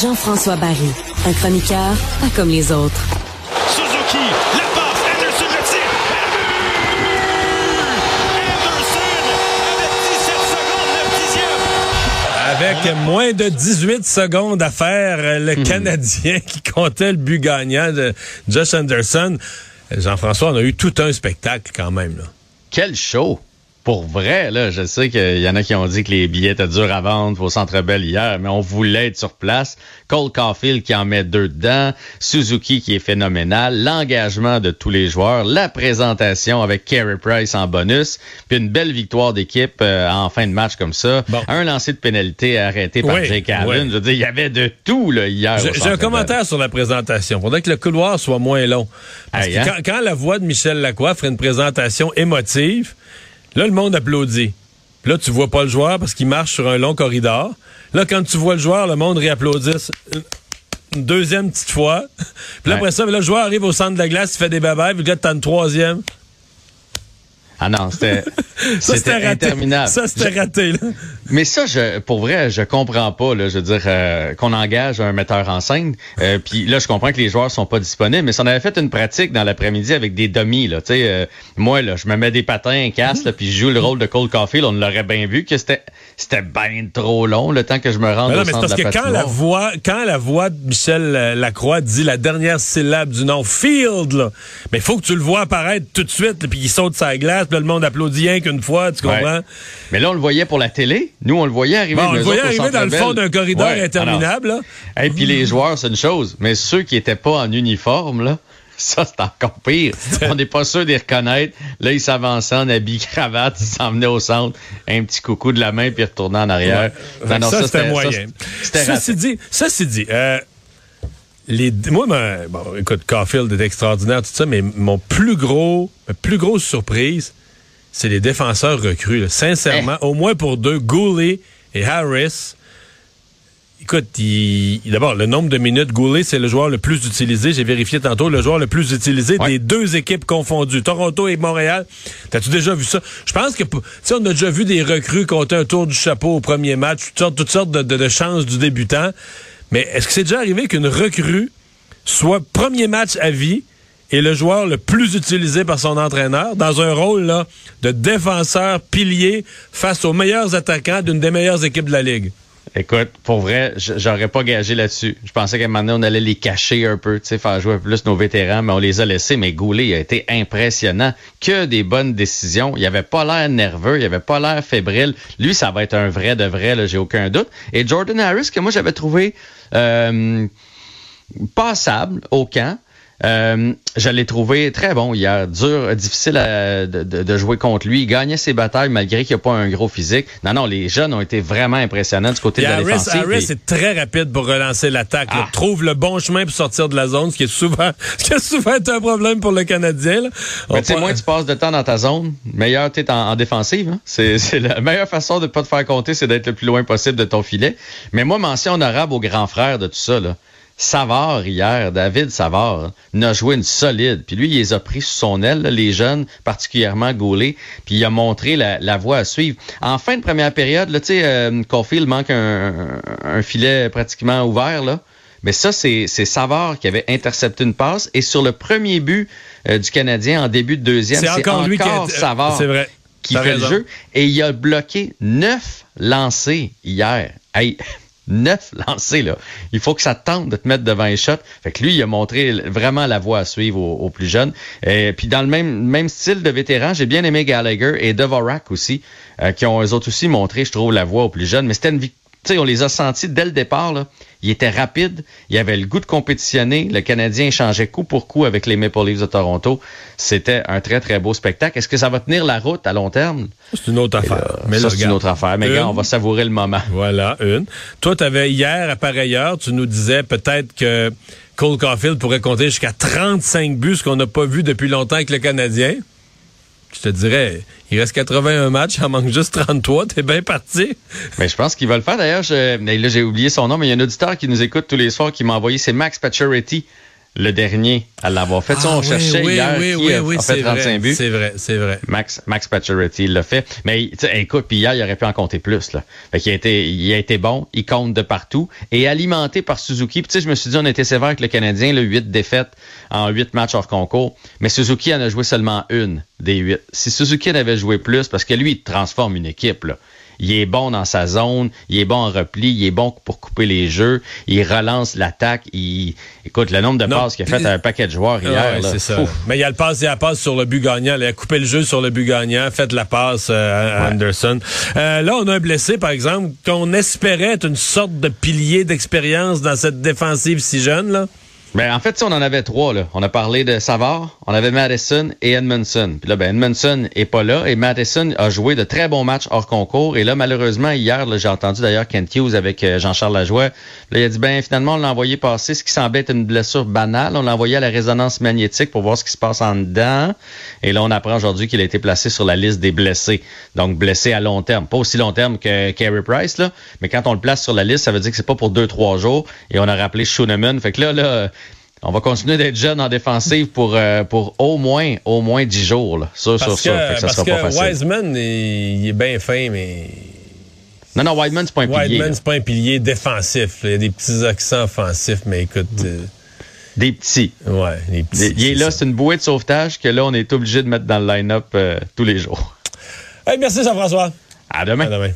Jean-François Barry, un chroniqueur pas comme les autres. Suzuki, la passe, Anderson le tir. Anderson avec 17 secondes, le dixième. Avec moins de 18 secondes à faire, le Canadien qui comptait le but gagnant de Josh Anderson. Jean-François, on a eu tout un spectacle quand même. Là. Quel show! Pour vrai, là, je sais qu'il y en a qui ont dit que les billets étaient durs à vendre au Centre Bell hier, mais on voulait être sur place. Cole Caulfield qui en met deux dedans, Suzuki qui est phénoménal, l'engagement de tous les joueurs, la présentation avec Carey Price en bonus, puis une belle victoire d'équipe euh, en fin de match comme ça. Bon. Un lancer de pénalité arrêté par Oui, Jake Allen. oui. Je veux dire, il y avait de tout là, hier. J'ai un commentaire sur la présentation. Faudrait que le couloir soit moins long. Parce que hein? quand, quand la voix de Michel Lacroix ferait une présentation émotive, là, le monde applaudit. Là, tu vois pas le joueur parce qu'il marche sur un long corridor. Là, quand tu vois le joueur, le monde réapplaudisse une- deuxième petite fois. Puis là, Ouais. après ça, là, le joueur arrive au centre de la glace, il fait des babas, puis là, t'as une troisième. Ah non, c'était interminable. Ça, c'était raté, là. Mais ça, je, pour vrai, je comprends pas. Là, je veux dire euh, qu'on engage un metteur en scène. Euh, Puis là, je comprends que les joueurs sont pas disponibles, mais si on avait fait une pratique dans l'après-midi avec des dummies, là, tu sais, euh, moi là, je me mets des patins, un casque, puis je joue le rôle de Cole Caulfield. On l'aurait bien vu que c'était c'était bien trop long le temps que je me rende Mais non, au mais c'est centre parce de que quand la voix, quand la voix de Michel Lacroix dit la dernière syllabe du nom Field, là, mais faut que tu le vois apparaître tout de suite, puis il saute sa glace, puis là, le monde applaudit rien qu'une fois, tu comprends? Ouais. Mais là, on le voyait pour la télé. Nous, on le voyait arriver. Bon, on le voyait arriver dans le fond d'un corridor Ouais, interminable. Et puis les joueurs, c'est une chose, mais ceux qui étaient pas en uniforme, là. Ça, c'est encore pire. On n'est pas sûr d'y reconnaître. Là, ils s'avançaient en habit cravate, ils s'en venaient au centre, un petit coucou de la main, puis retournaient en arrière. Que ça, c'était moyen. ça, Ceci dit, ceci dit, euh, les, moi, ma- bon, écoute, Caulfield est extraordinaire, tout ça, mais mon plus gros, ma plus grosse surprise, c'est les défenseurs recrues. là. Sincèrement, Eh. au moins pour deux, Goulet et Harris. Écoute, d'abord, le nombre de minutes, Goulet, c'est le joueur le plus utilisé. J'ai vérifié tantôt, le joueur le plus utilisé Ouais. des deux équipes confondues, Toronto et Montréal. T'as-tu déjà vu ça? Je pense que, tu sais, on a déjà vu des recrues compter un tour du chapeau au premier match, toutes sortes, toutes sortes de, de- de chances du débutant. Mais est-ce que c'est déjà arrivé qu'une recrue soit premier match à vie et le joueur le plus utilisé par son entraîneur dans un rôle là, de défenseur pilier face aux meilleurs attaquants d'une des meilleures équipes de la Ligue? Écoute, pour vrai, j'aurais pas gagé là-dessus. Je pensais qu'à un moment donné, on allait les cacher un peu, tu sais, faire jouer plus nos vétérans, mais on les a laissés. Mais Goulet a été impressionnant. Que des bonnes décisions. Il avait pas l'air nerveux, il avait pas l'air fébrile. Lui, ça va être un vrai de vrai, j'ai aucun doute. Et Jordan Harris, que moi, j'avais trouvé euh, passable au camp. Euh, je l'ai trouvé très bon hier. Dur, difficile à- de, de- de jouer contre lui. Il gagnait ses batailles malgré qu'il n'y a pas un gros physique. Non, non, les jeunes ont été vraiment impressionnants du côté Et de la Harris, est très rapide pour relancer l'attaque. Ah. Trouve le bon chemin pour sortir de la zone, ce qui est souvent, ce qui a souvent été un problème pour le Canadien. là. Mais tu sais, pa- moins tu passes de temps dans ta zone, meilleur tu es en, en défensive. hein. C'est c'est la meilleure façon de pas te faire compter, c'est d'être le plus loin possible de ton filet. Mais moi, mention honorable au grand frère de tout ça. Là. Savard, hier, David Savard, hein, n'a joué une solide. Puis lui, il les a pris sous son aile, là, les jeunes, particulièrement Gaulet. Puis il a montré la, la voie à suivre. En fin de première période, là, tu sais, euh, Caulfield manque un, un filet pratiquement ouvert, là. Mais ça, c'est c'est Savard qui avait intercepté une passe. Et sur le premier but euh, du Canadien en début de deuxième, c'est encore, lui qui est, Savard C'est vrai. qui fait raison. le jeu. Et il a bloqué neuf lancers hier. Hey, neuf lancers, là. Il faut que ça tente de te mettre devant les shots. Fait que lui, il a montré vraiment la voie à suivre aux, aux plus jeunes. Et puis dans le même, même style de vétéran, j'ai bien aimé Gallagher et Devorak aussi, euh, qui ont eux autres aussi montré, je trouve, la voie aux plus jeunes. Mais c'était une victoire. Tu sais, on les a sentis dès le départ. Là. Il était rapide, il avait le goût de compétitionner. Le Canadien changeait coup pour coup avec les Maple Leafs de Toronto. C'était un très, très beau spectacle. Est-ce que ça va tenir la route à long terme? C'est une autre affaire. Mais ça, là, c'est une autre affaire. Mais gars, on va savourer le moment. Voilà, une. Toi, tu avais hier, à pareille heure, tu nous disais peut-être que Cole Caulfield pourrait compter jusqu'à 35 buts, ce qu'on n'a pas vu depuis longtemps avec le Canadien. Je te dirais, il reste 81 matchs, il en manque juste 33, t'es bien parti. Mais je pense qu'il va le faire. D'ailleurs, là, j'ai oublié son nom, mais il y a un auditeur qui nous écoute tous les soirs qui m'a envoyé, c'est Max Pacioretty. Le dernier à l'avoir fait. Ah, on oui, cherchait oui, hier oui, qui a, fait c'est 35 vrai, buts. C'est vrai, c'est vrai. Max, Max Pacioretty l'a fait. Mais écoute, puis hier, il aurait pu en compter plus. Là. Fait qu'il a été, il a été bon, il compte de partout. Et alimenté par Suzuki. Puis tu sais, je me suis dit, on était sévère avec le Canadien, le 8 défaites en 8 matchs hors concours. Mais Suzuki en a joué seulement une des 8. Si Suzuki en avait joué plus, parce que lui, il transforme une équipe, là. Il est bon dans sa zone, il est bon en repli, il est bon pour couper les jeux, il relance l'attaque, il écoute le nombre de Non, passes qu'il a fait à un paquet de joueurs hier. Ouais, là. c'est ça. Mais il y a le passe, il y a la passe sur le but gagnant. Il a coupé le jeu sur le but gagnant, fait la passe euh, à Anderson. Euh, là, on a un blessé, par exemple, qu'on espérait être une sorte de pilier d'expérience dans cette défensive si jeune. Là. Ben, en fait, on en avait trois. Là. On a parlé de Savard, on avait Madison et Edmondson. Puis là, ben, Edmondson est pas là et Madison a joué de très bons matchs hors concours. Et là, malheureusement, hier, j'ai entendu d'ailleurs Kent Hughes avec euh, Jean-Charles Lajoie. Là, il a dit, ben finalement, on l'a envoyé passer ce qui semblait être une blessure banale. On l'a envoyé à la résonance magnétique pour voir ce qui se passe en dedans. Et là, on apprend aujourd'hui qu'il a été placé sur la liste des blessés. Donc, blessé à long terme. Pas aussi long terme que Carey Price, là. Mais quand on le place sur la liste, ça veut dire que c'est pas pour deux, trois jours. Et on a rappelé Schooneman. Fait que là, là, on va continuer d'être jeune en défensive pour, euh, pour au moins au moins 10 jours. Là. Sûr, Parce sûr. que, Fait que ça parce sera que pas facile. Wiseman, il, il est bien fin, mais Non, non, Whiteman, c'est pas un pilier. Wiseman, c'est pas un pilier défensif. là. Il y a des petits accents offensifs, mais écoute, euh, Des petits. ouais, les petits. Il est là, c'est une bouée de sauvetage que là, on est obligé de mettre dans le line-up euh, tous les jours. Hey, merci Jean-François. À demain. À demain.